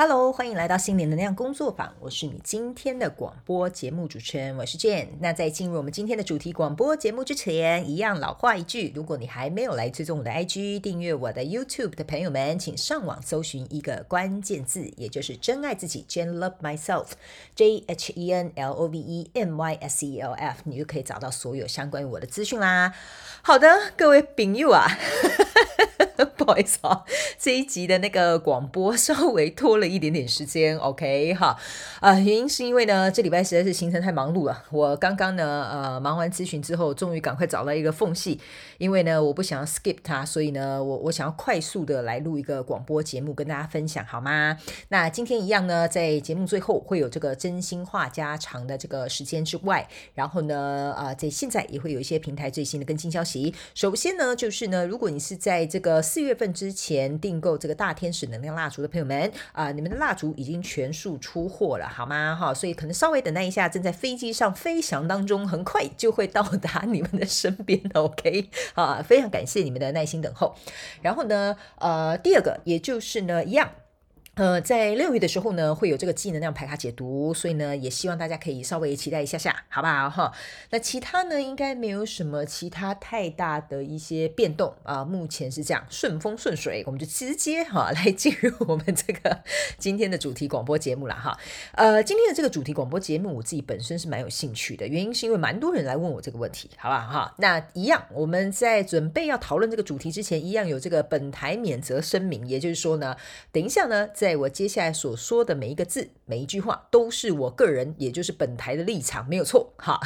Hello，欢迎来到心灵能量工作坊。我是你今天的广播节目主持人，我是 Jane。那在进入我们今天的主题广播节目之前，一样老话一句，如果你还没有来追踪我的 IG、订阅我的 YouTube 的朋友们，请上网搜寻一个关键字，也就是“真爱自己 ”，Jane Love Myself，J H E N L O V E M Y S E L F，你就可以找到所有相关于我的资讯啦。好的，各位朋友啊。不好意思啊，这一集的那个广播 稍微拖了一点点时间，OK 哈，啊、原因是因为呢，这礼拜实在是行程太忙碌了。我刚刚呢，呃，忙完咨询之后，终于赶快找到一个缝隙，因为呢，我不想要 skip 它，所以呢，我我想要快速的来录一个广播节目跟大家分享，好吗？那今天一样呢，在节目最后会有这个真心话家常的这个时间之外，然后呢，啊、在现在也会有一些平台最新的更新消息。首先呢，就是呢，如果你是在这个四月份之前订购这个大天使能量蜡烛的朋友们啊、你们的蜡烛已经全数出货了，好吗？哈，所以可能稍微等待一下，正在飞机上飞翔当中，很快就会到达你们的身边。OK，啊，非常感谢你们的耐心等候。然后呢，呃，第二个，也就是呢，一样。呃，在六月的时候呢，会有这个技能量牌卡解读，所以呢，也希望大家可以稍微期待一下下，好不好哈？那其他呢，应该没有什么其他太大的一些变动啊、目前是这样，顺风顺水，我们就直接哈来进入我们这个 今天的主题广播节目了哈。呃，今天的这个主题广播节目，我自己本身是蛮有兴趣的，原因是因为蛮多人来问我这个问题，好不好哈？那一样，我们在准备要讨论这个主题之前，一样有这个本台免责声明，也就是说呢，等一下呢，在在我接下来所说的每一个字、每一句话，都是我个人，也就是本台的立场，没有错。哈，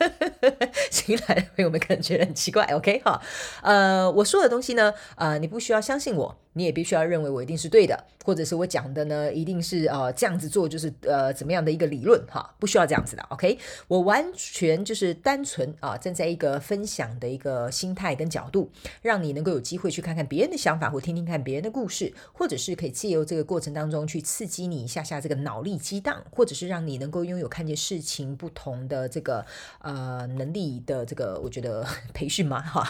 新来的朋友们可能觉得很奇怪，OK？哈，呃，我说的东西呢，呃，你不需要相信我。你也必须要认为我一定是对的，或者是我讲的呢，一定是呃这样子做就是呃怎么样的一个理论哈，不需要这样子的，OK？我完全就是单纯啊站在一个分享的一个心态跟角度，让你能够有机会去看看别人的想法，或听听看别人的故事，或者是可以借由这个过程当中去刺激你一下下这个脑力激荡，或者是让你能够拥有看见事情不同的这个呃能力的这个我觉得 培训嘛哈。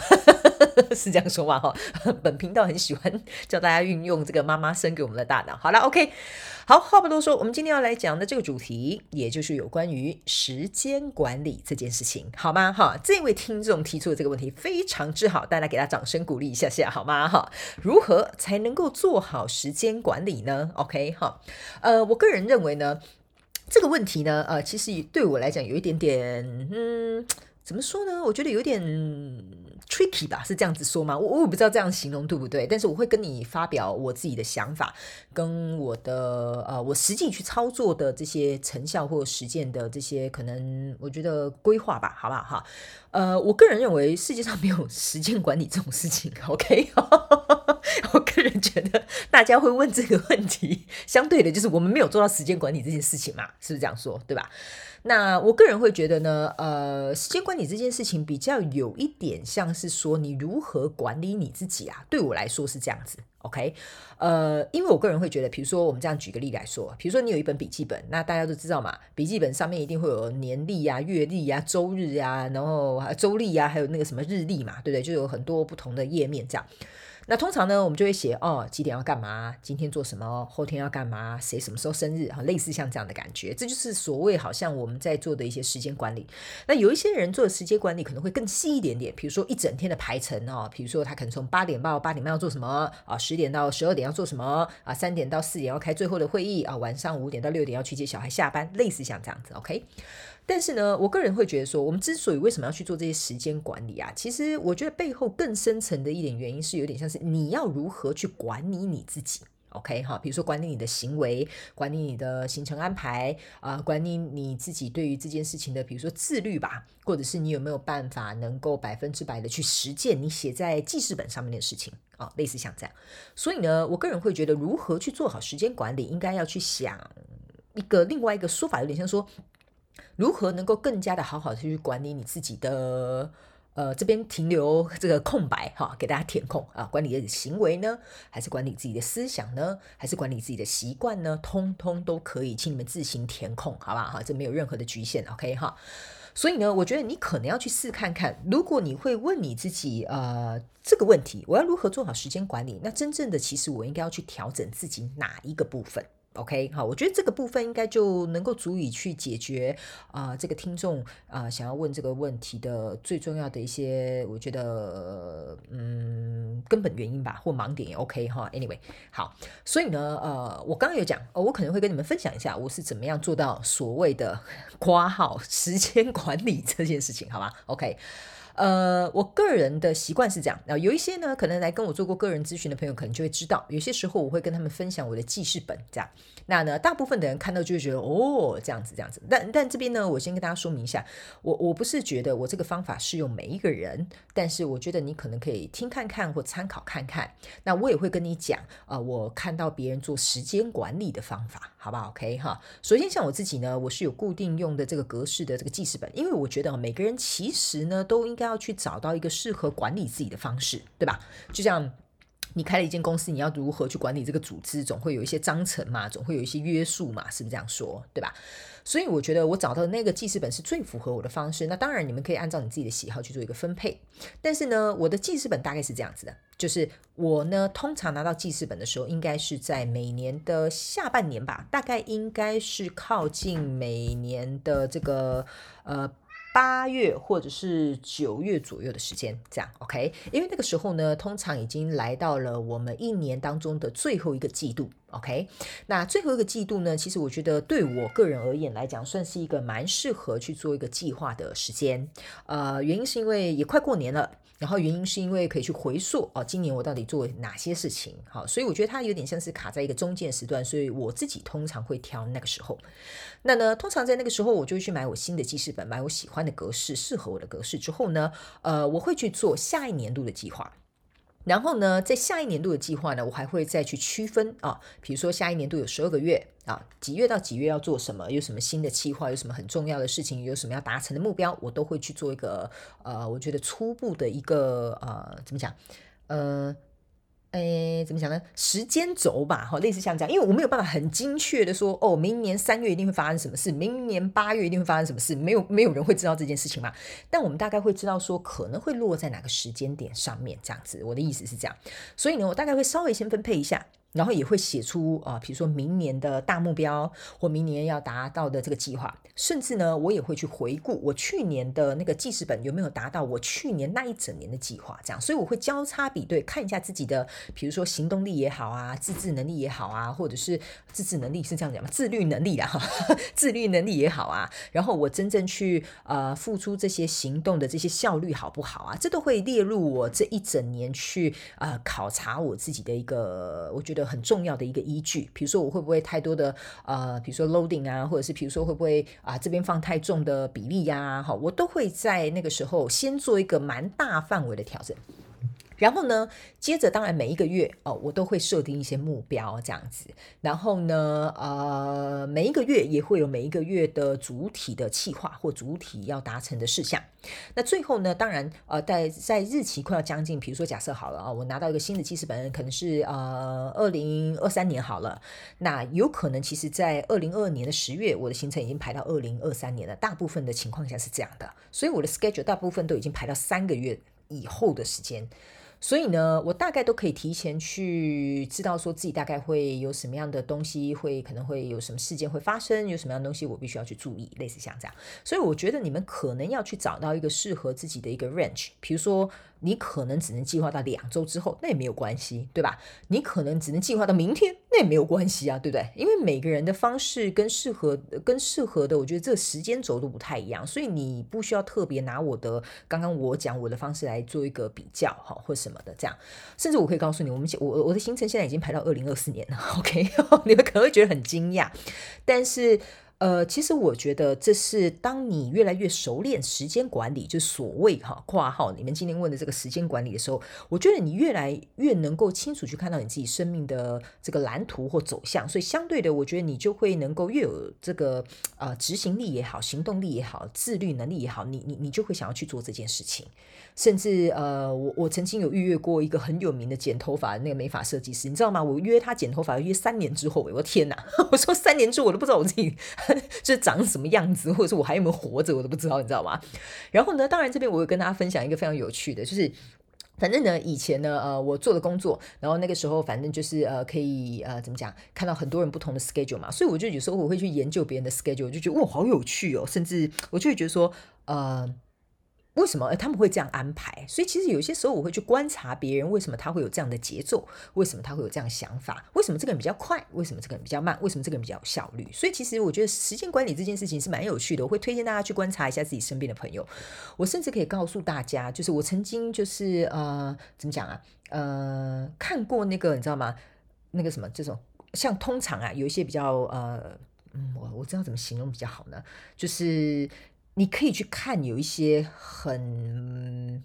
是这样说话哈，本频道很喜欢教大家运用这个妈妈生给我们的大脑。好了，OK，好，话不多说，我们今天要来讲的这个主题，也就是有关于时间管理这件事情，好吗？哈，这位听众提出的这个问题非常之好，大家给他掌声鼓励一下下，好吗？哈，如何才能够做好时间管理呢？OK，哈，呃，我个人认为呢，这个问题呢，呃，其实也对我来讲有一点点，嗯。怎么说呢？我觉得有点 tricky 吧，是这样子说吗？我我也不知道这样形容对不对，但是我会跟你发表我自己的想法，跟我的呃，我实际去操作的这些成效或实践的这些可能，我觉得规划吧，好不好哈？呃，我个人认为世界上没有 时间管理这种事情，OK？我个人觉得大家会问这个问题，相对的就是我们没有做到时间管理这件事情嘛，是不是这样说？对吧？那我个人会觉得呢，呃，时间管理这件事情比较有一点像是说你如何管理你自己啊。对我来说是这样子，OK？呃，因为我个人会觉得，比如说我们这样举个例来说，比如说你有一本笔记本，那大家都知道嘛，笔记本上面一定会有年历啊、月历啊、周日啊，然后周历啊，还有那个什么日历嘛，对不对？就有很多不同的页面这样。那通常呢，我们就会写哦，几点要干嘛，今天做什么，后天要干嘛，谁什么时候生日，哈，类似像这样的感觉，这就是所谓好像我们在做的一些时间管理。那有一些人做的时间管理可能会更细一点点，比如说一整天的排程哦，比如说他可能从八点到八点半要做什么啊，十点到十二点要做什么啊，三点到四点要开最后的会议啊，晚上五点到六点要去接小孩下班，类似像这样子，OK。但是呢，我个人会觉得说，我们之所以为什么要去做这些时间管理啊，其实我觉得背后更深层的一点原因是有点像是你要如何去管理你自己，OK 哈，比如说管理你的行为，管理你的行程安排啊、管理你自己对于这件事情的，比如说自律吧，或者是你有没有办法能够百分之百的去实践你写在记事本上面的事情啊、类似像这样。所以呢，我个人会觉得如何去做好时间管理，应该要去想一个另外一个说法，有点像说。如何能够更加的好好的去管理你自己的，呃，这边停留这个空白哈，给大家填空啊，管理的行为呢，还是管理自己的思想呢，还是管理自己的习惯呢？通通都可以，请你们自行填空，好不好？哈，这没有任何的局限，OK 哈。所以呢，我觉得你可能要去试看看，如果你会问你自己，呃，这个问题，我要如何做好时间管理？那真正的其实我应该要去调整自己哪一个部分？OK，好，我觉得这个部分应该就能够足以去解决啊、呃，这个听众啊、想要问这个问题的最重要的一些，我觉得嗯根本原因吧，或盲点也 OK 哈。Anyway，好，所以呢，呃，我刚刚有讲，哦，我可能会跟你们分享一下我是怎么样做到所谓的 括号时间管理这件事情，好吧？OK。呃，我个人的习惯是这样，然后有一些呢，可能来跟我做过个人咨询的朋友，可能就会知道，有些时候我会跟他们分享我的记事本，这样。那呢，大部分的人看到就会觉得，哦，这样子，这样子。但但这边呢，我先跟大家说明一下，我我不是觉得我这个方法适用每一个人，但是我觉得你可能可以听看看或参考看看。那我也会跟你讲，呃，我看到别人做时间管理的方法，好不好？OK 哈。首先像我自己呢，我是有固定用的这个格式的这个记事本，因为我觉得每个人其实呢都应该。要去找到一个适合管理自己的方式，对吧？就像你开了一间公司，你要如何去管理这个组织，总会有一些章程嘛，总会有一些约束嘛，是不是这样说？对吧？所以我觉得我找到的那个记事本是最符合我的方式。那当然，你们可以按照你自己的喜好去做一个分配。但是呢，我的记事本大概是这样子的，就是我呢通常拿到记事本的时候，应该是在每年的下半年吧，大概应该是靠近每年的这个呃。八月或者是九月左右的时间，这样 OK？因为那个时候呢，通常已经来到了我们一年当中的最后一个季度，OK？那最后一个季度呢，其实我觉得对我个人而言来讲，算是一个蛮适合去做一个计划的时间。呃，原因是因为也快过年了。然后原因是因为可以去回溯哦，今年我到底做哪些事情？好，所以我觉得它有点像是卡在一个中间时段，所以我自己通常会挑那个时候。那呢，通常在那个时候，我就会去买我新的记事本，买我喜欢的格式，适合我的格式之后呢，呃，我会去做下一年度的计划。然后呢，在下一年度的计划呢，我还会再去区分啊，比如说下一年度有十二个月啊，几月到几月要做什么，有什么新的计划，有什么很重要的事情，有什么要达成的目标，我都会去做一个呃，我觉得初步的一个呃，怎么讲，呃。诶，怎么讲呢？时间轴吧，哈，类似像这样，因为我没有办法很精确的说，哦，明年三月一定会发生什么事，明年八月一定会发生什么事，没有没有人会知道这件事情嘛。但我们大概会知道说，可能会落在哪个时间点上面，这样子。我的意思是这样，所以呢，我大概会稍微先分配一下。然后也会写出啊，比如说明年的大目标或明年要达到的这个计划，甚至呢，我也会去回顾我去年的那个记事本有没有达到我去年那一整年的计划，这样，所以我会交叉比对，看一下自己的，比如说行动力也好啊，自制能力也好啊，或者是自制能力是这样讲吗？自律能力啊，自律能力也好啊，然后我真正去呃付出这些行动的这些效率好不好啊？这都会列入我这一整年去呃考察我自己的一个，我觉得。很重要的一个依据，比如说我会不会太多的呃，比如说 loading 啊，或者是比如说会不会啊这边放太重的比例呀、啊，好，我都会在那个时候先做一个蛮大范围的调整。然后呢，接着当然每一个月哦，我都会设定一些目标这样子。然后呢，呃，每一个月也会有每一个月的主体的计划或主体要达成的事项。那最后呢，当然呃，在在日期快要将近，比如说假设好了啊，我拿到一个新的记事本，可能是呃二零二三年好了。那有可能其实在二零二二年的十月，我的行程已经排到二零二三年了。大部分的情况下是这样的，所以我的 schedule 大部分都已经排到三个月以后的时间。所以呢，我大概都可以提前去知道说自己大概会有什么样的东西，会可能会有什么事件会发生，有什么样的东西我必须要去注意，类似像这样。所以我觉得你们可能要去找到一个适合自己的一个 range，比如说。你可能只能计划到两周之后，那也没有关系，对吧？你可能只能计划到明天，那也没有关系啊，对不对？因为每个人的方式跟适合、跟适合的，我觉得这个时间轴都不太一样，所以你不需要特别拿我的刚刚我讲我的方式来做一个比较，哈，或什么的这样。甚至我可以告诉你，我们我我的行程现在已经排到二零二四年了，OK？你们可能会觉得很惊讶，但是。呃，其实我觉得这是当你越来越熟练时间管理，就所谓哈括号你们今天问的这个时间管理的时候，我觉得你越来越能够清楚去看到你自己生命的这个蓝图或走向，所以相对的，我觉得你就会能够越有这个呃执行力也好，行动力也好，自律能力也好，你你你就会想要去做这件事情。甚至呃，我我曾经有预约过一个很有名的剪头发的那个美发设计师，你知道吗？我约他剪头发约三年之后，我天哪！我说三年之后我都不知道我自己 这长什么样子，或者是我还有没有活着，我都不知道，你知道吗？然后呢，当然这边我会跟大家分享一个非常有趣的，就是。反正呢，以前呢，呃，我做的工作，然后那个时候，反正就是呃，可以呃，怎么讲，看到很多人不同的 schedule 嘛，所以我就有时候我会去研究别人的 schedule，我就觉得哇，好有趣哦，甚至我就会觉得说，呃。为什么他们会这样安排？所以其实有些时候我会去观察别人，为什么他会有这样的节奏？为什么他会有这样想法？为什么这个人比较快？为什么这个人比较慢？为什么这个人比较有效率？所以其实我觉得时间管理这件事情是蛮有趣的。我会推荐大家去观察一下自己身边的朋友。我甚至可以告诉大家，就是我曾经就是呃，怎么讲啊？呃，看过那个你知道吗？那个什么这种像通常啊，有一些比较呃，嗯，我我知道怎么形容比较好呢？就是。你可以去看有一些很，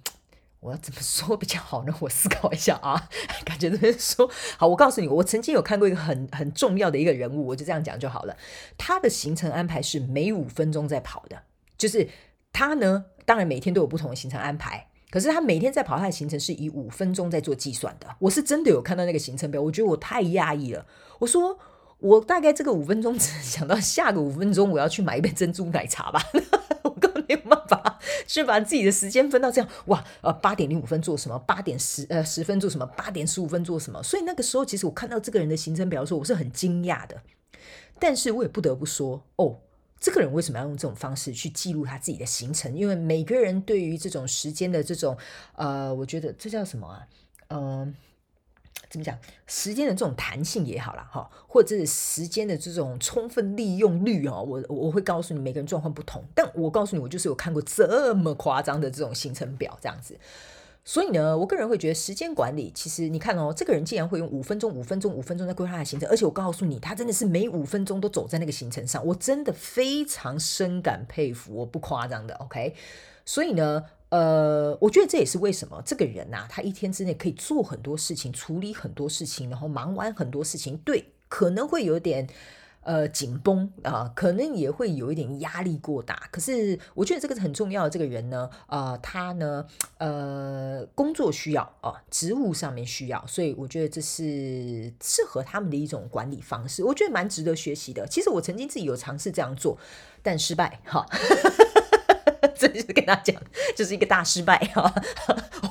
我要怎么说比较好呢？我思考一下啊，感觉这边说好。我告诉你，我曾经有看过一个很很重要的一个人物，我就这样讲就好了。他的行程安排是每五分钟在跑的，就是他呢，当然每天都有不同的行程安排，可是他每天在跑他的行程是以五分钟在做计算的。我是真的有看到那个行程表，我觉得我太压抑了。我说我大概这个五分钟只能 想到下个五分钟我要去买一杯珍珠奶茶吧。没有办法去把自己的时间分到这样哇，呃，八点零五分做什么？八点十呃十分做什么？八点十五分做什么？所以那个时候，其实我看到这个人的行程表的时候，我是很惊讶的。但是我也不得不说，哦，这个人为什么要用这种方式去记录他自己的行程？因为每个人对于这种时间的这种呃，我觉得这叫什么啊？嗯、怎么讲？时间的这种弹性也好啦，哈，或者是时间的这种充分利用率哦，我我会告诉你，每个人状况不同。但我告诉你，我就是有看过这么夸张的这种行程表这样子。所以呢，我个人会觉得时间管理，其实你看哦，这个人竟然会用五分钟、五分钟、五分钟在规划的行程，而且我告诉你，他真的是每五分钟都走在那个行程上，我真的非常深感佩服，我不夸张的，OK。所以呢。呃，我觉得这也是为什么这个人呐、啊，他一天之内可以做很多事情，处理很多事情，然后忙完很多事情。对，可能会有点呃紧绷啊、呃，可能也会有一点压力过大。可是我觉得这个是很重要的。这个人呢，呃，他呢，呃，工作需要啊、呃，职务上面需要，所以我觉得这是适合他们的一种管理方式。我觉得蛮值得学习的。其实我曾经自己有尝试这样做，但失败哈。这就是跟他讲，就是一个大失败哈。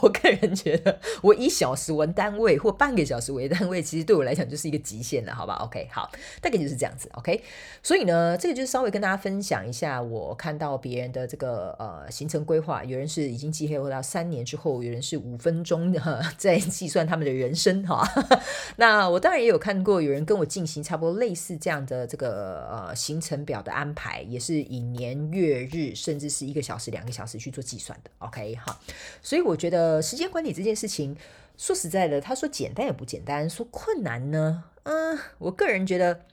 我个人觉得，我以小时为单位或半个小时为单位，其实对我来讲就是一个极限了，好吧？OK，好，大概就是这样子。OK，所以呢，这个就是稍微跟大家分享一下，我看到别人的这个呃行程规划，有人是已经计划到三年之后，有人是五分钟的在计算他们的人生哈。那我当然也有看过有人跟我进行差不多类似这样的这个呃行程表的安排，也是以年月日，甚至是一个。个小时两个小时去做计算的，OK 好，所以我觉得时间管理这件事情，说实在的，他说简单也不简单，说困难呢，嗯，我个人觉得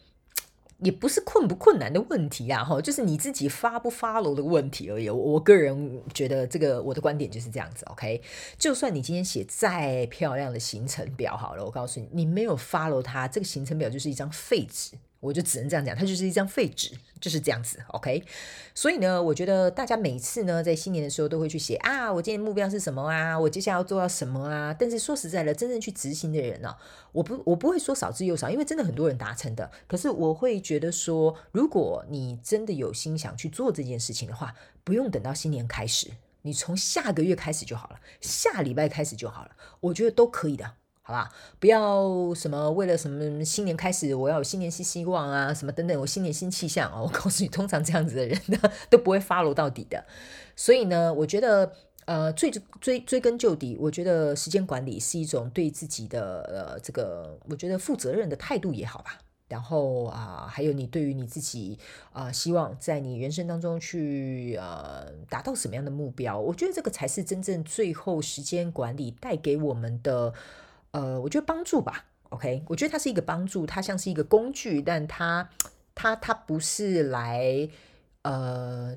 也不是困不困难的问题啊，哈，就是你自己发不 follow 的问题而已。我个人觉得这个我的观点就是这样子，OK，就算你今天写再漂亮的行程表好了，我告诉你，你没有 follow 它，这个行程表就是一张废纸。我就只能这样讲，它就是一张废纸，就是这样子，OK。所以呢，我觉得大家每次呢，在新年的时候都会去写啊，我今年目标是什么啊，我接下来要做到什么啊。但是说实在的，真正去执行的人呢、我不我不会说少之又少，因为真的很多人达成的。可是我会觉得说，如果你真的有心想去做这件事情的话，不用等到新年开始，你从下个月开始就好了，下礼拜开始就好了，我觉得都可以的。好吧，不要什么为了什么新年开始，我要有新年新希望啊，什么等等，我新年新气象啊。我告诉你，通常这样子的人呢，都不会 follow 到底的。所以呢，我觉得呃，追追追根究底，我觉得时间管理是一种对自己的呃这个，我觉得负责任的态度也好吧。然后啊、还有你对于你自己啊、希望在你人生当中去呃达到什么样的目标，我觉得这个才是真正最后时间管理带给我们的。呃，我觉得帮助吧，OK，我觉得它是一个帮助，它像是一个工具，但它它它不是来呃，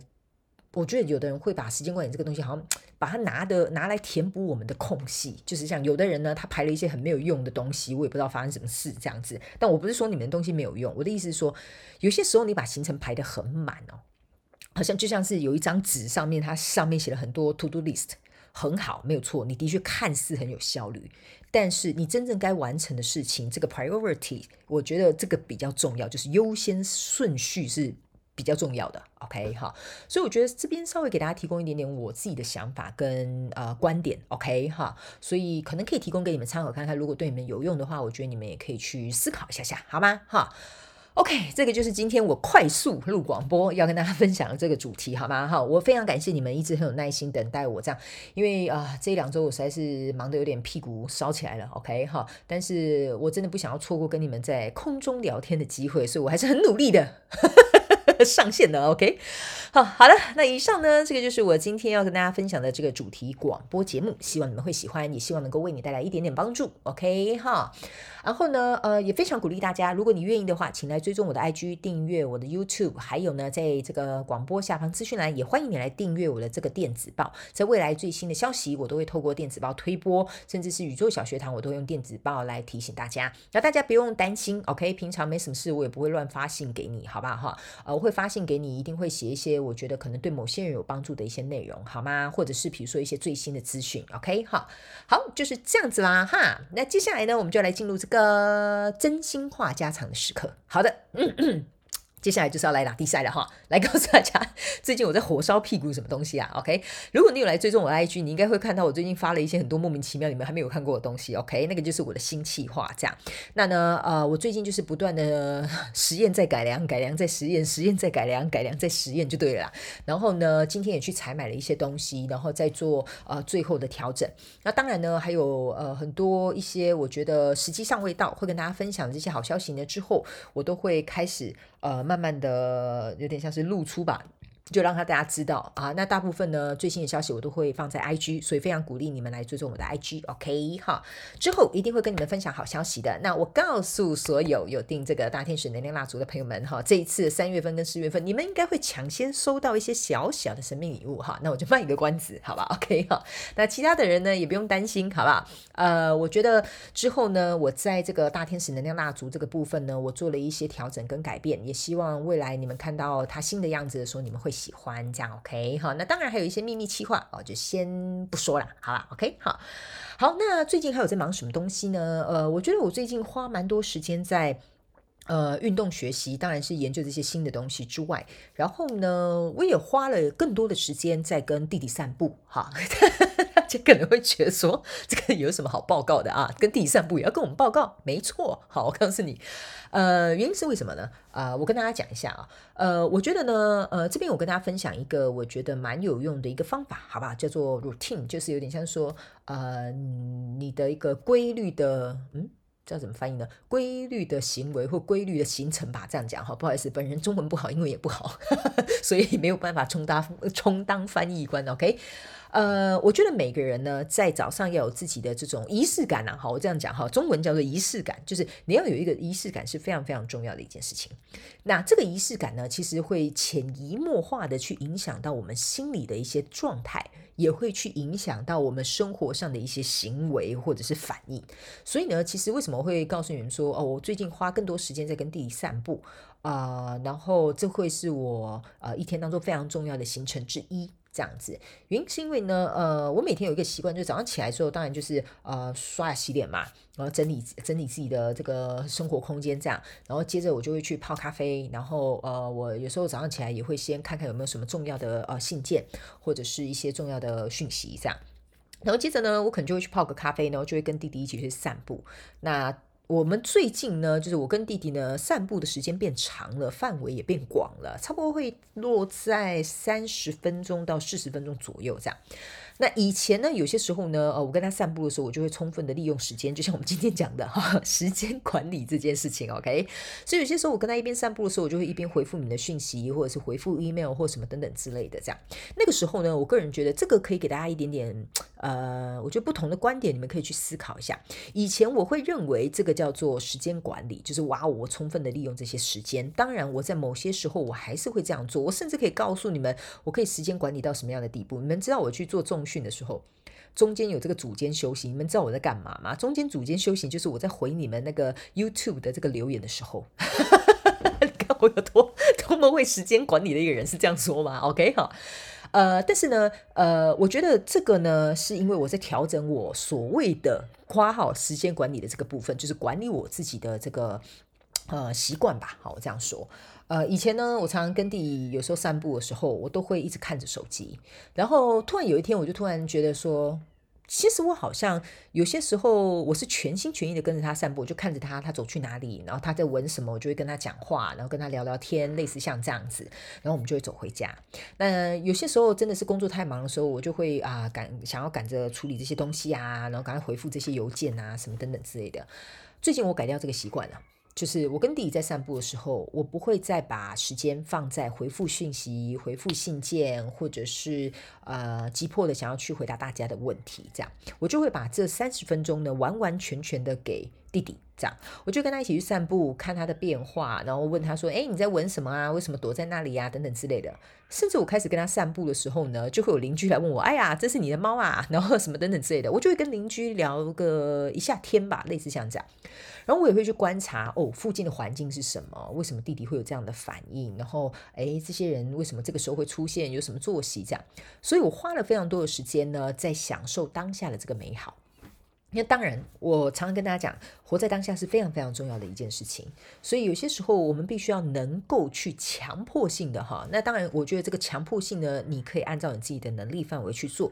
我觉得有的人会把时间管理这个东西，好像把它拿的拿来填补我们的空隙，就是像有的人呢，他排了一些很没有用的东西，我也不知道发生什么事这样子。但我不是说你们的东西没有用，我的意思是说，有些时候你把行程排得很满哦，好像就像是有一张纸上面，它上面写了很多 to do list。很好，没有错，你的确看似很有效率，但是你真正该完成的事情，这个 priority，我觉得这个比较重要，就是优先顺序是比较重要的。OK 哈，所以我觉得这边稍微给大家提供一点点我自己的想法跟呃观点。OK 哈，所以可能可以提供给你们参考看看，如果对你们有用的话，我觉得你们也可以去思考一下下，好吗？哈。OK，这个就是今天我快速录广播要跟大家分享的这个主题，好吗？哈，我非常感谢你们一直很有耐心等待我这样，因为啊、这两周我实在是忙得有点屁股烧起来了。OK 哈，但是我真的不想要错过跟你们在空中聊天的机会，所以我还是很努力的。上线的 OK，好好的，那以上呢，这个就是我今天要跟大家分享的这个主题广播节目，希望你们会喜欢，也希望能够为你带来一点点帮助，OK 哈。然后呢，呃，也非常鼓励大家，如果你愿意的话，请来追踪我的 IG，订阅我的 YouTube，还有呢，在这个广播下方资讯栏，也欢迎你来订阅我的这个电子报，在未来最新的消息，我都会透过电子报推播，甚至是宇宙小学堂，我都会用电子报来提醒大家。那大家不用担心，OK，平常没什么事，我也不会乱发信给你，好不好哈？呃，会。发信给你，一定会写一些我觉得可能对某些人有帮助的一些内容，好吗？或者是比如说一些最新的资讯，OK，好，好，就是这样子啦，哈。那接下来呢，我们就来进入这个真心话家常的时刻。好的，嗯嗯。接下来就是要来打地赛了哈，来告诉大家，最近我在火烧屁股什么东西啊？OK，如果你有来追踪我的 IG，你应该会看到我最近发了一些很多莫名其妙你们还没有看过的东西。OK，那个就是我的新气化这样。那呢，呃，我最近就是不断的实验再改良，改良再实验，实验再改良，改良再实验就对了啦。然后呢，今天也去采买了一些东西，然后再做呃最后的调整。那当然呢，还有呃很多一些我觉得时机尚未到，会跟大家分享这些好消息呢，之后我都会开始。呃，慢慢的有点像是露出吧。就让他大家知道啊，那大部分呢最新的消息我都会放在 IG，所以非常鼓励你们来追踪我的 IG，OK 哈。之后一定会跟你们分享好消息的。那我告诉所有有订这个大天使能量蜡烛的朋友们哈，这一次三月份跟四月份，你们应该会抢先收到一些小小的神秘礼物哈。那我就卖一个关子，好吧？OK 哈。那其他的人呢也不用担心，好不好？呃，我觉得之后呢，我在这个大天使能量蜡烛这个部分呢，我做了一些调整跟改变，也希望未来你们看到它新的样子的时候，你们会喜欢这样，OK 好，那当然还有一些秘密计划哦，就先不说了，好吧？OK 好，好，那最近还有在忙什么东西呢？呃，我觉得我最近花蛮多时间在呃运动学习，当然是研究这些新的东西之外，然后呢，我也花了更多的时间在跟弟弟散步，哈。就可能会觉得说，这个有什么好报告的啊？跟弟弟散步也要跟我们报告？没错，好，我告诉你，呃，原因是为什么呢？啊、我跟大家讲一下啊，呃，我觉得呢，呃，这边我跟大家分享一个我觉得蛮有用的一个方法，好吧，叫做 routine，就是有点像说，呃，你的一个规律的，嗯。叫怎么翻译呢？规律的行为或规律的行程吧，这样讲哈。不好意思，本人中文不好，英文也不好，所以没有办法充当充当翻译官。OK，呃，我觉得每个人呢，在早上要有自己的这种仪式感啊。好，我这样讲哈，中文叫做仪式感，就是你要有一个仪式感是非常非常重要的一件事情。那这个仪式感呢，其实会潜移默化的去影响到我们心理的一些状态。也会去影响到我们生活上的一些行为或者是反应，所以呢，其实为什么会告诉你们说，哦，我最近花更多时间在跟弟弟散步啊，然后这会是我呃一天当中非常重要的行程之一。这样子，原因是因为呢，呃，我每天有一个习惯，就是早上起来之后，当然就是呃刷牙洗脸嘛，然后整理整理自己的这个生活空间，这样，然后接着我就会去泡咖啡，然后呃，我有时候早上起来也会先看看有没有什么重要的呃信件或者是一些重要的讯息，这样，然后接着呢，我可能就会去泡个咖啡，然后就会跟弟弟一起去散步，那。我们最近呢，就是我跟弟弟呢散步的时间变长了，范围也变广了，差不多会落在三十分钟到四十分钟左右这样。那以前呢，有些时候呢，呃，我跟他散步的时候，我就会充分的利用时间，就像我们今天讲的哈，时间管理这件事情，OK。所以有些时候我跟他一边散步的时候，我就会一边回复你的讯息，或者是回复 email 或什么等等之类的，这样。那个时候呢，我个人觉得这个可以给大家一点点，呃，我觉得不同的观点，你们可以去思考一下。以前我会认为这个叫做时间管理，就是哇，我充分的利用这些时间。当然，我在某些时候我还是会这样做，我甚至可以告诉你们，我可以时间管理到什么样的地步。你们知道我去做重训的时候，中间有这个组间休息，你们知道我在干嘛吗？中间组间休息就是我在回你们那个 YouTube 的这个留言的时候，你看我有多多么会时间管理的一个人，是这样说吗？OK 哈，呃，但是呢，呃，我觉得这个呢，是因为我在调整我所谓的括号时间管理的这个部分，就是管理我自己的这个。呃习惯吧。好，我这样说。呃，以前呢，我常常跟弟弟有时候散步的时候，我都会一直看着手机。然后突然有一天，我就突然觉得说。其实我好像有些时候我是全心全意的跟着他散步，就看着他，他走去哪里，然后他在闻什么，我就会跟他讲话，然后跟他聊聊天，类似像这样子，然后我们就会走回家。那有些时候真的是工作太忙的时候，我就会啊赶想要赶着处理这些东西啊，然后赶快回复这些邮件啊什么等等之类的。最近我改掉这个习惯了。就是我跟弟弟在散步的时候，我不会再把时间放在回复讯息、回复信件，或者是呃急迫的想要去回答大家的问题，这样我就会把这三十分钟呢完完全全的给弟弟。这样我就跟他一起去散步，看他的变化，然后问他说：“哎，你在闻什么啊？为什么躲在那里呀？等等之类的。”甚至我开始跟他散步的时候呢，就会有邻居来问我：“哎呀，这是你的猫啊？”然后什么等等之类的，我就会跟邻居聊个一下天吧，类似像这样。然后我也会去观察哦，附近的环境是什么？为什么弟弟会有这样的反应？然后哎，这些人为什么这个时候会出现？有什么作息？这样，所以我花了非常多的时间呢，在享受当下的这个美好。那当然，我常常跟大家讲，活在当下是非常非常重要的一件事情。所以有些时候，我们必须要能够去强迫性的哈。那当然，我觉得这个强迫性呢，你可以按照你自己的能力范围去做。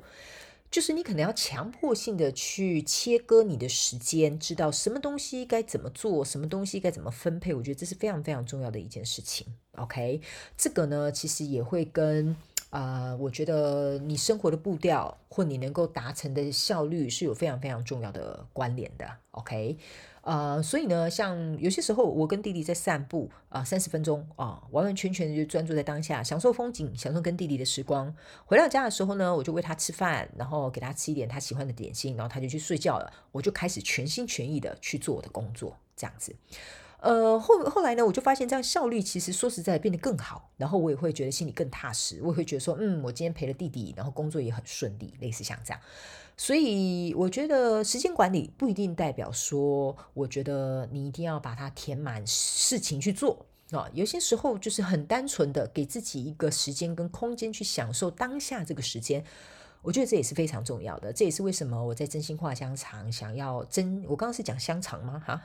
就是你可能要强迫性的去切割你的时间，知道什么东西该怎么做，什么东西该怎么分配。我觉得这是非常非常重要的一件事情。OK，这个呢，其实也会跟啊、呃，我觉得你生活的步调或你能够达成的效率是有非常非常重要的关联的。OK。呃，所以呢，像有些时候我跟弟弟在散步啊，三十分钟啊，完完全全的就专注在当下，享受风景，享受跟弟弟的时光。回到家的时候呢，我就喂他吃饭，然后给他吃一点他喜欢的点心，然后他就去睡觉了。我就开始全心全意的去做我的工作，这样子。呃，后后来呢，我就发现这样效率其实说实在变得更好，然后我也会觉得心里更踏实，我也会觉得说，嗯，我今天陪了弟弟，然后工作也很顺利，类似像这样。所以我觉得时间管理不一定代表说，我觉得你一定要把它填满事情去做啊。有些时候就是很单纯的给自己一个时间跟空间去享受当下这个时间，我觉得这也是非常重要的。这也是为什么我在真心话香肠想要真，我刚刚是讲香肠吗？哈。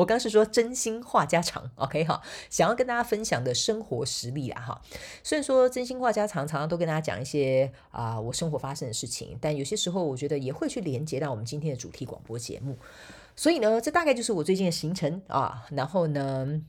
我刚是说真心话家常，OK 哈，想要跟大家分享的生活实例啊哈。虽然说真心话家常常常都跟大家讲一些啊、我生活发生的事情，但有些时候我觉得也会去连接到我们今天的主题广播节目。所以呢，这大概就是我最近的行程啊。然后呢。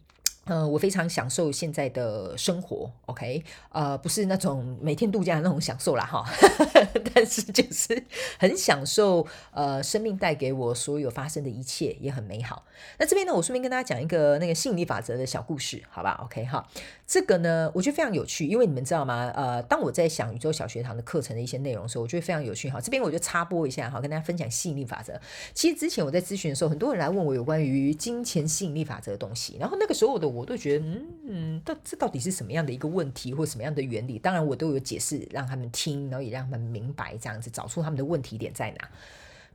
嗯、我非常享受现在的生活，OK，呃，不是那种每天度假的那种享受啦，哈，但是就是很享受，呃，生命带给我所有发生的一切也很美好。那这边呢，我顺便跟大家讲一个那个吸引力法则的小故事，好吧？OK，哈，这个呢，我觉得非常有趣，因为你们知道吗？呃，当我在想宇宙小学堂的课程的一些内容的时候，我觉得非常有趣，哈。这边我就插播一下，哈，跟大家分享吸引力法则。其实之前我在咨询的时候，很多人来问我有关于金钱吸引力法则的东西，然后那个时候我的。我都觉得，嗯嗯，到这到底是什么样的一个问题，或什么样的原理？当然，我都有解释，让他们听，然后也让他们明白，这样子找出他们的问题点在哪。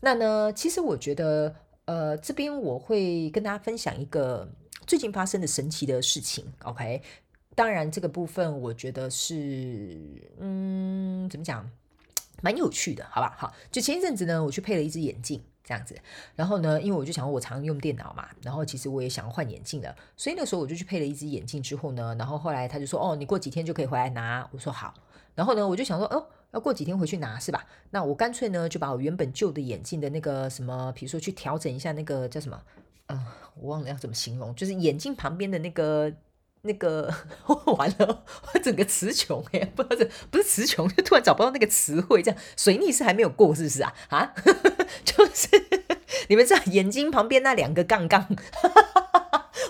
那呢，其实我觉得，呃，这边我会跟大家分享一个最近发生的神奇的事情。OK，当然这个部分我觉得是，嗯，怎么讲，蛮有趣的，好吧？好，就前一阵子呢，我去配了一只眼镜。这样子，然后呢，因为我就想我常用电脑嘛，然后其实我也想要换眼镜了，所以那时候我就去配了一只眼镜。之后呢，然后后来他就说：“哦，你过几天就可以回来拿。”我说：“好。”然后呢，我就想说：“哦，要过几天回去拿是吧？那我干脆呢，就把我原本旧的眼镜的那个什么，比如说去调整一下那个叫什么，嗯、我忘了要怎么形容，就是眼镜旁边的那个。”那个 完了，我整个词穷哎，不知道这不是词穷，就突然找不到那个词汇，这样水逆是还没有过，是不是啊？啊，就是 你们知道眼睛旁边那两个杠杠。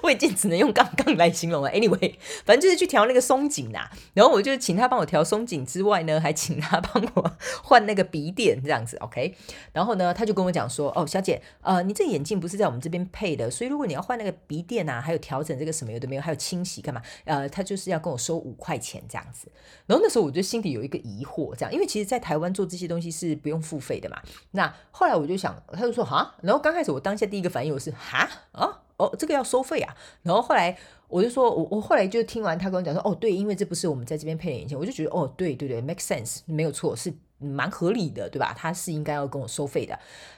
我已经只能用杠杠来形容了。Anyway，反正就是去调那个松紧呐，然后我就请他帮我调松紧之外呢，还请他帮我换那个鼻垫这样子，OK。然后呢，他就跟我讲说：“哦，小姐，呃，你这眼镜不是在我们这边配的，所以如果你要换那个鼻垫啊，还有调整这个什么有的没有，还有清洗干嘛？呃，他就是要跟我收五块钱这样子。然后那时候我就心里有一个疑惑，这样，因为其实在台湾做这些东西是不用付费的嘛。那后来我就想，他就说哈，然后刚开始我当下第一个反应我是哈啊。”哦，这个要收费啊！然后后来我就说，我我后来就听完他跟我讲说，哦，对，因为这不是我们在这边配的眼镜，我就觉得，哦，对对对，make sense，没有错，是蛮合理的，对吧？他是应该要跟我收费的。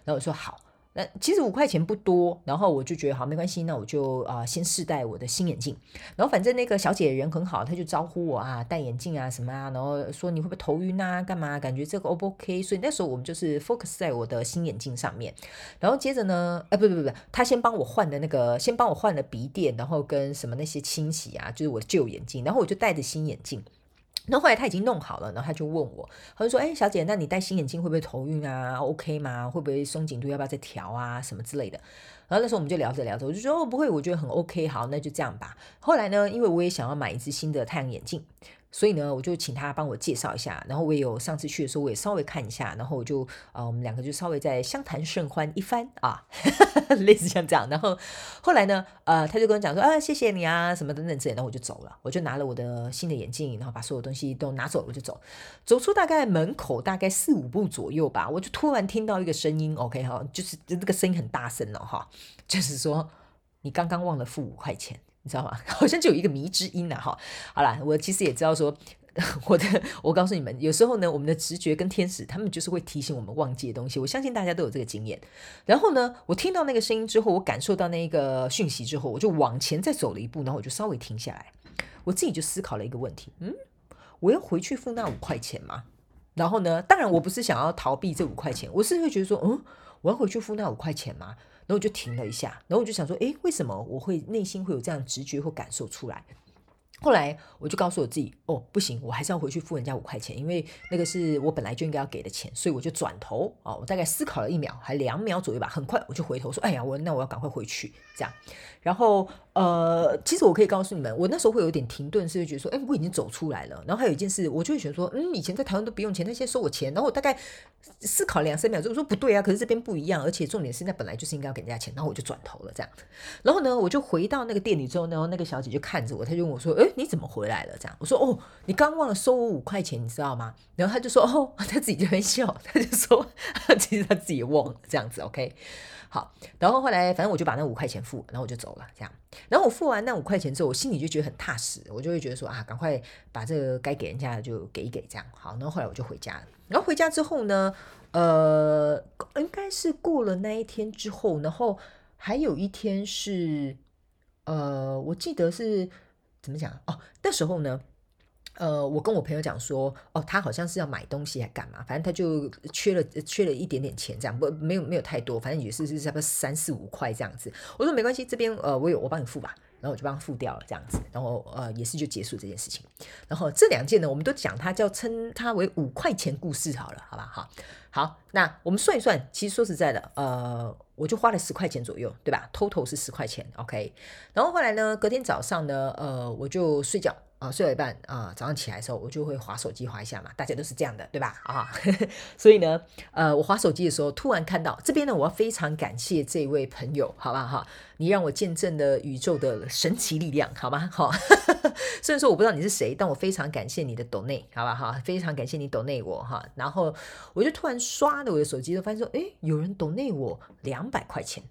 然后我说好，那其实五块钱不多，然后我就觉得好没关系，那我就啊、先试戴我的新眼镜。然后反正那个小姐人很好，她就招呼我啊戴眼镜啊什么啊，然后说你会不会头晕啊？干嘛？感觉这个 O 不 OK？所以那时候我们就是 focus 在我的新眼镜上面。然后接着呢，哎不不不不，他先帮我换的那个，先帮我换了鼻垫，然后跟什么那些清洗啊，就是我的旧眼镜，然后我就戴着新眼镜。然后后来他已经弄好了，然后他就问我，他就说：“哎，小姐，那你戴新眼镜会不会头晕啊？OK 吗？会不会松紧度要不要再调啊？什么之类的。”然后那时候我们就聊着聊着，我就说：“哦，不会，我觉得很 OK，好，那就这样吧。”后来呢，因为我也想要买一只新的太阳眼镜。所以呢，我就请他帮我介绍一下，然后我也有上次去的时候，我也稍微看一下，然后我就呃，我们两个就稍微再相谈甚欢一番啊，类似像这样。然后后来呢，呃，他就跟我讲说啊，谢谢你啊，什么等等之类，然后我就走了，我就拿了我的新的眼镜，然后把所有东西都拿走了，我就走，走出大概门口大概四五步左右吧，我就突然听到一个声音，OK 哈，就是这个声音很大声了哈，就是说你刚刚忘了付五块钱。你知道吗？好像就有一个迷之音了哈。好啦，我其实也知道说，我的，我告诉你们，有时候呢，我们的直觉跟天使，他们就是会提醒我们忘记的东西。我相信大家都有这个经验。然后呢，我听到那个声音之后，我感受到那个讯息之后，我就往前再走了一步，然后我就稍微停下来，我自己就思考了一个问题：嗯，我要回去付那五块钱吗？然后呢，当然我不是想要逃避这五块钱，我是会觉得说，嗯，我要回去付那五块钱吗？然后我就停了一下，然后我就想说，诶，为什么我会内心会有这样直觉或感受出来？后来我就告诉我自己，哦，不行，我还是要回去付人家五块钱，因为那个是我本来就应该要给的钱，所以我就转头哦，我大概思考了一秒，还两秒左右吧，很快我就回头说，哎呀，我那我要赶快回去，这样。然后，呃，其实我可以告诉你们，我那时候会有点停顿，是觉得说，哎，我已经走出来了。然后还有一件事，我就会觉得说，嗯，以前在台湾都不用钱，那现在收我钱。然后我大概思考两三秒之后，我说不对啊，可是这边不一样，而且重点是那本来就是应该要给人家钱。然后我就转头了，这样。然后呢，我就回到那个店里之后，然后那个小姐就看着我，她就问我说，哎，你怎么回来了？这样，我说，哦，你刚忘了收我五块钱，你知道吗？然后他就说，哦，他自己就会笑，他就说，其实他自己也忘了，这样子，OK。好，然后后来反正我就把那五块钱付，然后我就走了，这样。然后我付完那五块钱之后，我心里就觉得很踏实，我就会觉得说啊，赶快把这个该给人家的就给一给，这样。好，然后后来我就回家了。然后回家之后呢，呃，应该是过了那一天之后，然后还有一天是，呃，我记得是怎么讲哦，那时候呢。呃，我跟我朋友讲说，哦，他好像是要买东西还干嘛，反正他就缺了缺了一点点钱，这样不没有没有太多，反正也是是差不多三四五块这样子。我说没关系，这边呃我有我帮你付吧，然后我就帮他付掉了这样子，然后呃也是就结束这件事情。然后这两件呢，我们都讲它叫称它为五块钱故事好了，好吧？好，好，那我们算一算，其实说实在的，呃，我就花了十块钱左右，对吧？Total 是十块钱，OK。然后后来呢，隔天早上呢，呃，我就睡觉。啊，睡了一半啊，早上起来的时候，我就会滑手机滑一下嘛，大家都是这样的，对吧？啊，所以呢，呃，我滑手机的时候，突然看到这边呢，我要非常感谢这位朋友，好吧哈，你让我见证了宇宙的神奇力量，好吗？好，虽然说我不知道你是谁，但我非常感谢你的 donate，好吧哈，非常感谢你抖奈我哈，然后我就突然刷了我的手机，就发现说，诶，有人抖奈我两百块钱，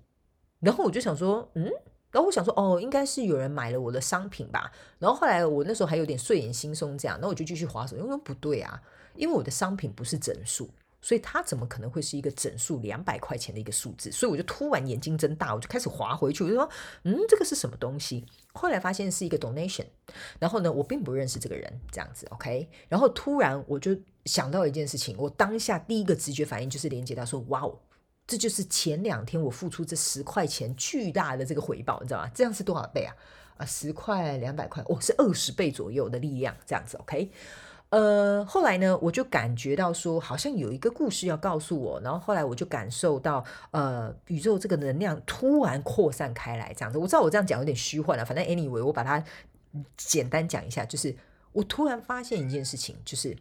然后我就想说，嗯。然后我想说，哦，应该是有人买了我的商品吧。然后后来我那时候还有点睡眼惺忪，这样，那我就继续滑手。因为不对啊，因为我的商品不是整数，所以它怎么可能会是一个整数两百块钱的一个数字？所以我就突然眼睛睁大，我就开始滑回去，我就说，嗯，这个是什么东西？后来发现是一个 donation。然后呢，我并不认识这个人，这样子，OK。然后突然我就想到一件事情，我当下第一个直觉反应就是连接到说，哇哦。这就是前两天我付出这十块钱巨大的这个回报，你知道吗？这样是多少倍啊？啊，十块两百块，哦，是二十倍左右的力量，这样子，OK。呃，后来呢，我就感觉到说，好像有一个故事要告诉我，然后后来我就感受到，呃，宇宙这个能量突然扩散开来，这样子。我知道我这样讲有点虚幻了，反正 anyway，我把它简单讲一下，就是我突然发现一件事情，就是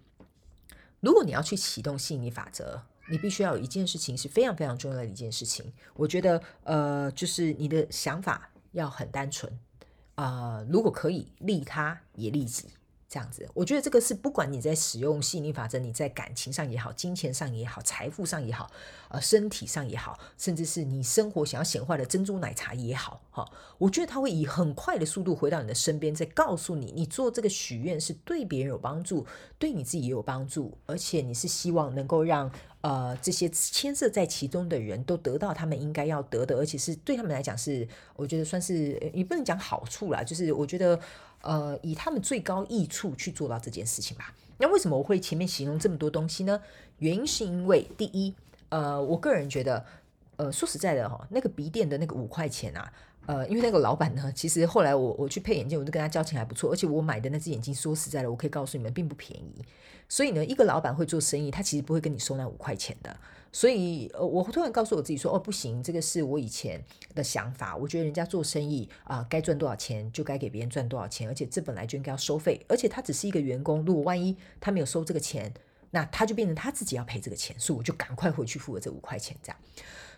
如果你要去启动吸引力法则。你必须要有一件事情是非常非常重要的一件事情，我觉得，呃，就是你的想法要很单纯，啊、如果可以利他也利己。这样子，我觉得这个是不管你在使用吸引力法则，你在感情上也好，金钱上也好，财富上也好，呃，身体上也好，甚至是你生活想要显化的珍珠奶茶也好，哈，我觉得它会以很快的速度回到你的身边，再告诉你，你做这个许愿是对别人有帮助，对你自己也有帮助，而且你是希望能够让呃，这些牵涉在其中的人都得到他们应该要得的，而且是对他们来讲是，我觉得算是也不能讲好处啦，就是我觉得呃，以他们最高益处去做到这件事情吧。那为什么我会前面形容这么多东西呢？原因是因为第一，呃，我个人觉得，呃，说实在的哈，那个鼻垫的那个五块钱啊。呃，因为那个老板呢，其实后来我我去配眼镜，我就跟他交情还不错，而且我买的那只眼镜，说实在的，我可以告诉你们，并不便宜。所以呢，一个老板会做生意，他其实不会跟你收那五块钱的。所以，呃，我突然告诉我自己说，哦，不行，这个是我以前的想法。我觉得人家做生意啊，该赚多少钱就该给别人赚多少钱，而且这本来就应该要收费。而且他只是一个员工，如果万一他没有收这个钱，那他就变成他自己要赔这个钱，所以我就赶快回去付了这五块钱，这样。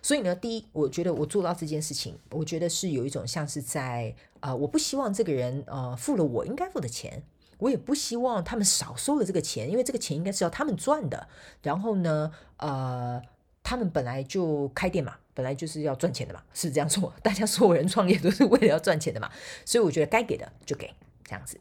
所以呢，第一，我觉得我做到这件事情，我觉得是有一种像是在啊、呃，我不希望这个人呃付了我应该付的钱，我也不希望他们少收了这个钱，因为这个钱应该是要他们赚的。然后呢，呃，他们本来就开店嘛，本来就是要赚钱的嘛，是这样说，大家所有人创业都是为了要赚钱的嘛，所以我觉得该给的就给，这样子。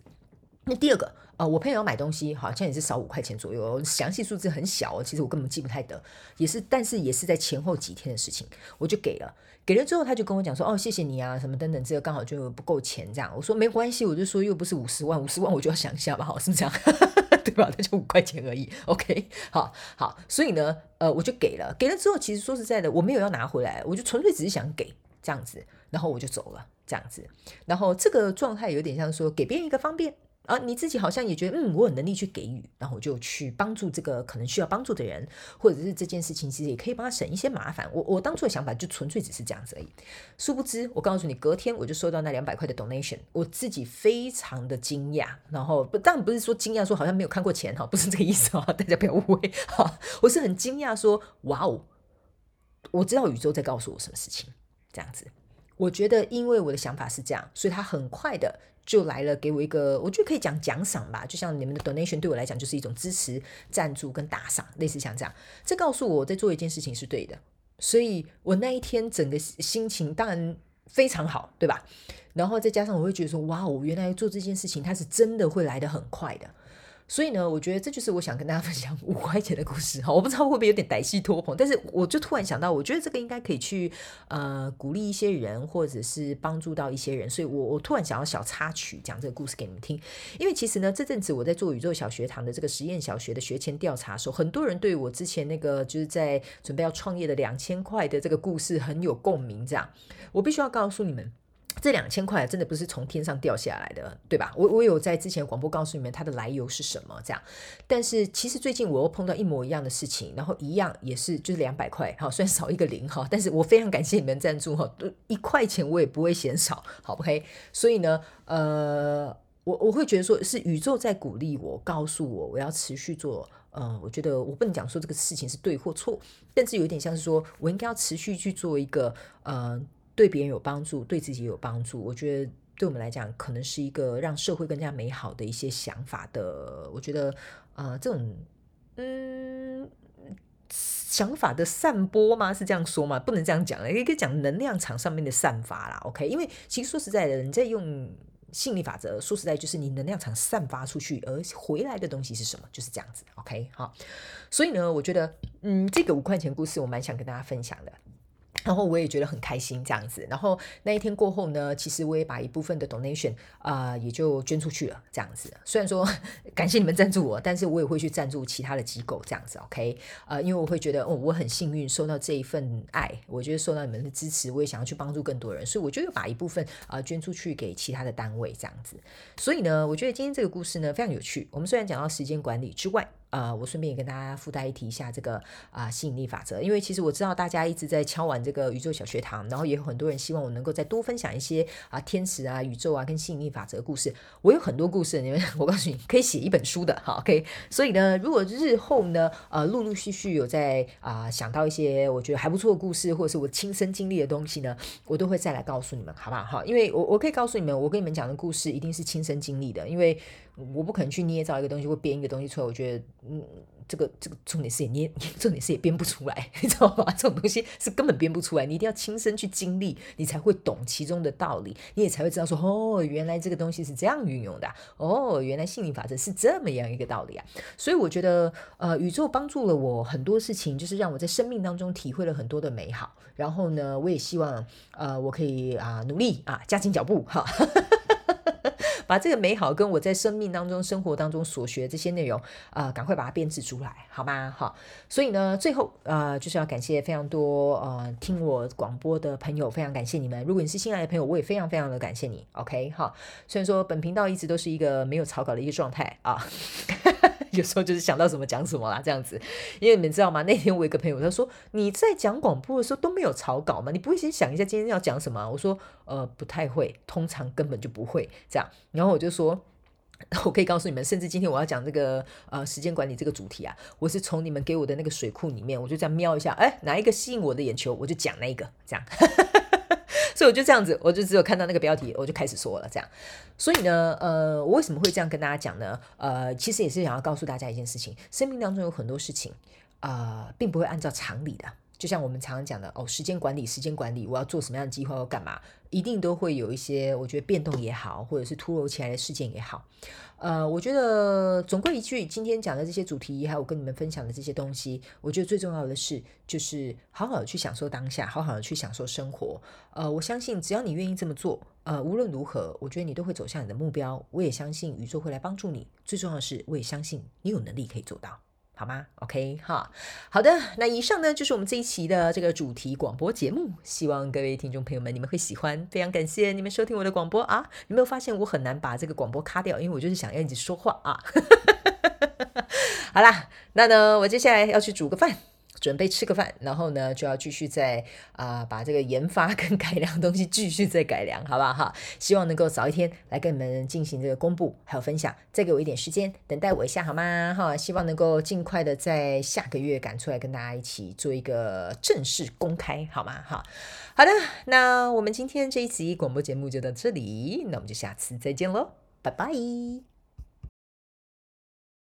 那第二个，呃，我朋友要买东西，好像也是少五块钱左右，详细数字很小哦，其实我根本记不太得，也是，但是也是在前后几天的事情，我就给了，给了之后他就跟我讲说，哦，谢谢你啊，什么等等，这个刚好就不够钱这样，我说没关系，我就说又不是五十万，五十万我就要想一下吧，好，是不是这样？对吧？那就五块钱而已，OK，好，好，所以呢，呃，我就给了，给了之后，其实说实在的，我没有要拿回来，我就纯粹只是想给这样子，然后我就走了这样子，然后这个状态有点像说给别人一个方便。啊，你自己好像也觉得，嗯，我有能力去给予，然后我就去帮助这个可能需要帮助的人，或者是这件事情其实也可以帮他省一些麻烦。我我当初的想法就纯粹只是这样子而已。殊不知，我告诉你，隔天我就收到那两百块的 donation，我自己非常的惊讶。然后不，当然不是说惊讶说好像没有看过钱哈，不是这个意思哈，大家不要误会哈。我是很惊讶说，哇哦，我知道宇宙在告诉我什么事情，这样子。我觉得，因为我的想法是这样，所以他很快的。就来了，给我一个，我觉得可以讲奖赏吧，就像你们的 donation 对我来讲就是一种支持、赞助跟打赏，类似像这样。这告诉我，在做一件事情是对的，所以我那一天整个心情当然非常好，对吧？然后再加上我会觉得说，哇，我原来做这件事情，它是真的会来得很快的。所以呢，我觉得这就是我想跟大家分享五块钱的故事哈。我不知道会不会有点歹戏拖棚，但是我就突然想到，我觉得这个应该可以去呃鼓励一些人，或者是帮助到一些人。所以我我突然想要小插曲讲这个故事给你们听。因为其实呢，这阵子我在做宇宙小学堂的这个实验小学的学前调查的时候，很多人对我之前那个就是在准备要创业的两千块的这个故事很有共鸣。这样，我必须要告诉你们。这两千块真的不是从天上掉下来的，对吧？我我有在之前广播告诉你们它的来由是什么，这样。但是其实最近我又碰到一模一样的事情，然后一样也是就是两百块，好，虽然少一个零哈，但是我非常感谢你们赞助哈，一块钱我也不会嫌少，好，OK。所以呢，呃，我我会觉得说是宇宙在鼓励我，告诉我我要持续做。呃，我觉得我不能讲说这个事情是对或错，但是有点像是说我应该要持续去做一个呃。对别人有帮助，对自己有帮助，我觉得对我们来讲，可能是一个让社会更加美好的一些想法的。我觉得，呃，这种嗯想法的散播吗？是这样说吗？不能这样讲，也可以讲能量场上面的散发啦。OK，因为其实说实在的，你在用吸引力法则，说实在就是你能量场散发出去，而回来的东西是什么？就是这样子。OK，好，所以呢，我觉得，嗯，这个五块钱故事，我蛮想跟大家分享的。然后我也觉得很开心这样子，然后那一天过后呢，其实我也把一部分的 donation 啊、也就捐出去了这样子。虽然说 感谢你们赞助我，但是我也会去赞助其他的机构这样子，OK？呃，因为我会觉得哦，我很幸运收到这一份爱，我觉得受到你们的支持，我也想要去帮助更多人，所以我就又把一部分啊、捐出去给其他的单位这样子。所以呢，我觉得今天这个故事呢非常有趣。我们虽然讲到时间管理之外，呃，我顺便也跟大家附带一提一下这个啊、吸引力法则，因为其实我知道大家一直在敲完这个宇宙小学堂，然后也有很多人希望我能够再多分享一些啊天使啊宇宙啊跟吸引力法则故事。我有很多故事，你们我告诉你可以写一本书的，好，OK。所以呢，如果日后呢，呃，陆陆续续有在啊、想到一些我觉得还不错的故事，或者是我亲身经历的东西呢，我都会再来告诉你们，好不好？好，因为我我可以告诉你们，我跟你们讲的故事一定是亲身经历的，因为。我不可能去捏造一个东西或编一个东西出来，我觉得嗯，这个这个重点是也捏，重点是也编不出来，你知道吗？这种东西是根本编不出来，你一定要亲身去经历，你才会懂其中的道理，你也才会知道说，哦，原来这个东西是这样运用的，哦，原来吸引力法则是这么样一个道理啊。所以我觉得，呃，宇宙帮助了我很多事情，就是让我在生命当中体会了很多的美好。然后呢，我也希望，呃，我可以啊、努力啊，加紧脚步哈。把这个美好跟我在生命当中、生活当中所学这些内容啊、呃，赶快把它编制出来，好吗？好，所以呢，最后呃，就是要感谢非常多呃听我广播的朋友，非常感谢你们。如果你是新来的朋友，我也非常非常的感谢你。OK，好，虽然说本频道一直都是一个没有草稿的一个状态啊。有时候就是想到什么讲什么啦，这样子。因为你们知道吗？那天我一个朋友他说：“你在讲广播的时候都没有草稿吗？你不会先想一下今天要讲什么？”我说：“呃，不太会，通常根本就不会这样。”然后我就说：“我可以告诉你们，甚至今天我要讲这个呃时间管理这个主题啊，我是从你们给我的那个水库里面，我就这样瞄一下，哎，哪一个吸引我的眼球，我就讲那一个，这样。”所以我就这样子，我就只有看到那个标题，我就开始说了这样。所以呢，呃，我为什么会这样跟大家讲呢？呃，其实也是想要告诉大家一件事情：生命当中有很多事情，呃，并不会按照常理的。就像我们常常讲的，哦，时间管理，时间管理，我要做什么样的计划，要干嘛，一定都会有一些，我觉得变动也好，或者是突如其来的事件也好。呃，我觉得总归一句，今天讲的这些主题，还有跟你们分享的这些东西，我觉得最重要的是，就是好好的去享受当下，好好的去享受生活。呃，我相信只要你愿意这么做，呃，无论如何，我觉得你都会走向你的目标。我也相信宇宙会来帮助你。最重要的是，我也相信你有能力可以做到。好吗？OK 哈，好的。那以上呢，就是我们这一期的这个主题广播节目，希望各位听众朋友们你们会喜欢。非常感谢你们收听我的广播啊！有没有发现我很难把这个广播卡掉？因为我就是想要一直说话啊。好啦，那呢，我接下来要去煮个饭。准备吃个饭，然后呢，就要继续再啊、把这个研发跟改良东西继续再改良，好不好哈？希望能够早一天来跟你们进行这个公布还有分享，再给我一点时间，等待我一下好吗？哈，希望能够尽快的在下个月赶出来跟大家一起做一个正式公开，好吗？哈，好的，那我们今天这一集广播节目就到这里，那我们就下次再见喽，拜拜。